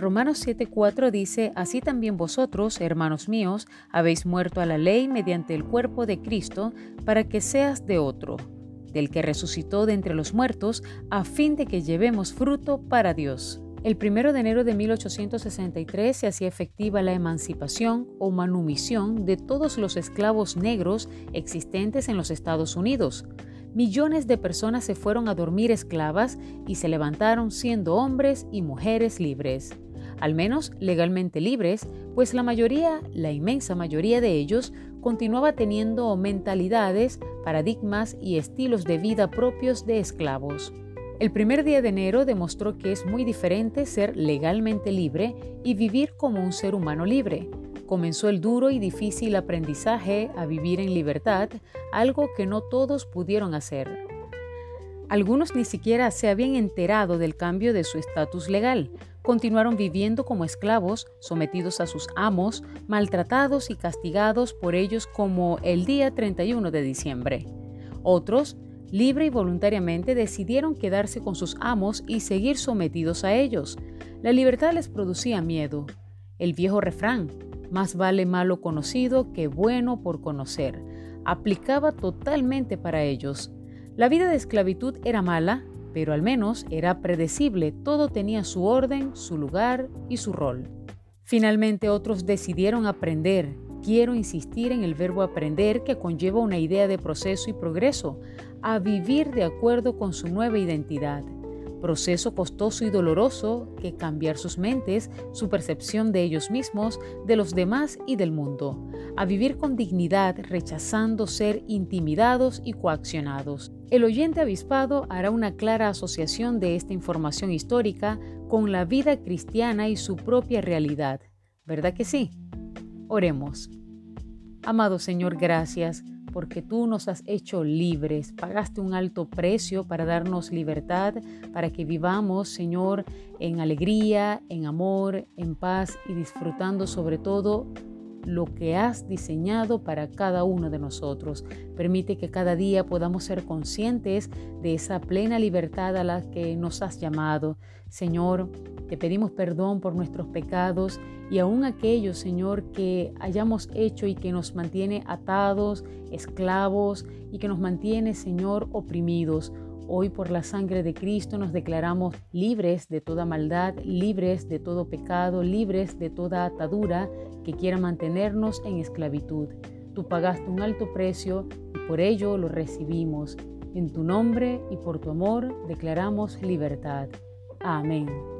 Romanos 7:4 dice, Así también vosotros, hermanos míos, habéis muerto a la ley mediante el cuerpo de Cristo, para que seas de otro, del que resucitó de entre los muertos, a fin de que llevemos fruto para Dios. El 1 de enero de 1863 se hacía efectiva la emancipación o manumisión de todos los esclavos negros existentes en los Estados Unidos. Millones de personas se fueron a dormir esclavas y se levantaron siendo hombres y mujeres libres al menos legalmente libres, pues la mayoría, la inmensa mayoría de ellos, continuaba teniendo mentalidades, paradigmas y estilos de vida propios de esclavos. El primer día de enero demostró que es muy diferente ser legalmente libre y vivir como un ser humano libre. Comenzó el duro y difícil aprendizaje a vivir en libertad, algo que no todos pudieron hacer. Algunos ni siquiera se habían enterado del cambio de su estatus legal, continuaron viviendo como esclavos, sometidos a sus amos, maltratados y castigados por ellos como el día 31 de diciembre. Otros, libre y voluntariamente, decidieron quedarse con sus amos y seguir sometidos a ellos. La libertad les producía miedo. El viejo refrán, más vale malo conocido que bueno por conocer, aplicaba totalmente para ellos. La vida de esclavitud era mala, pero al menos era predecible, todo tenía su orden, su lugar y su rol. Finalmente otros decidieron aprender. Quiero insistir en el verbo aprender que conlleva una idea de proceso y progreso, a vivir de acuerdo con su nueva identidad proceso costoso y doloroso que cambiar sus mentes, su percepción de ellos mismos, de los demás y del mundo, a vivir con dignidad rechazando ser intimidados y coaccionados. El oyente avispado hará una clara asociación de esta información histórica con la vida cristiana y su propia realidad. ¿Verdad que sí? Oremos. Amado Señor, gracias porque tú nos has hecho libres, pagaste un alto precio para darnos libertad, para que vivamos, Señor, en alegría, en amor, en paz y disfrutando sobre todo lo que has diseñado para cada uno de nosotros. Permite que cada día podamos ser conscientes de esa plena libertad a la que nos has llamado. Señor, te pedimos perdón por nuestros pecados y aún aquellos, Señor, que hayamos hecho y que nos mantiene atados, esclavos y que nos mantiene, Señor, oprimidos. Hoy por la sangre de Cristo nos declaramos libres de toda maldad, libres de todo pecado, libres de toda atadura que quiera mantenernos en esclavitud. Tú pagaste un alto precio y por ello lo recibimos. En tu nombre y por tu amor declaramos libertad. Amén.